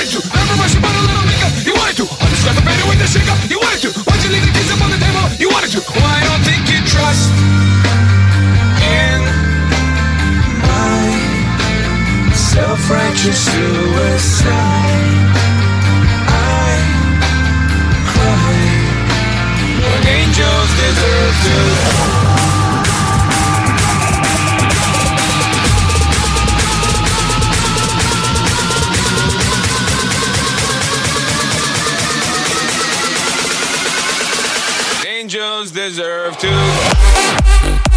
wanted to. Never rush about a little nigga, you wanted to. I just got the fader with the shaker, you wanted to. Why'd you leave the kids up on the table, you wanted to. Well, I don't think you trust in my self-righteous suicide. angels deserve to.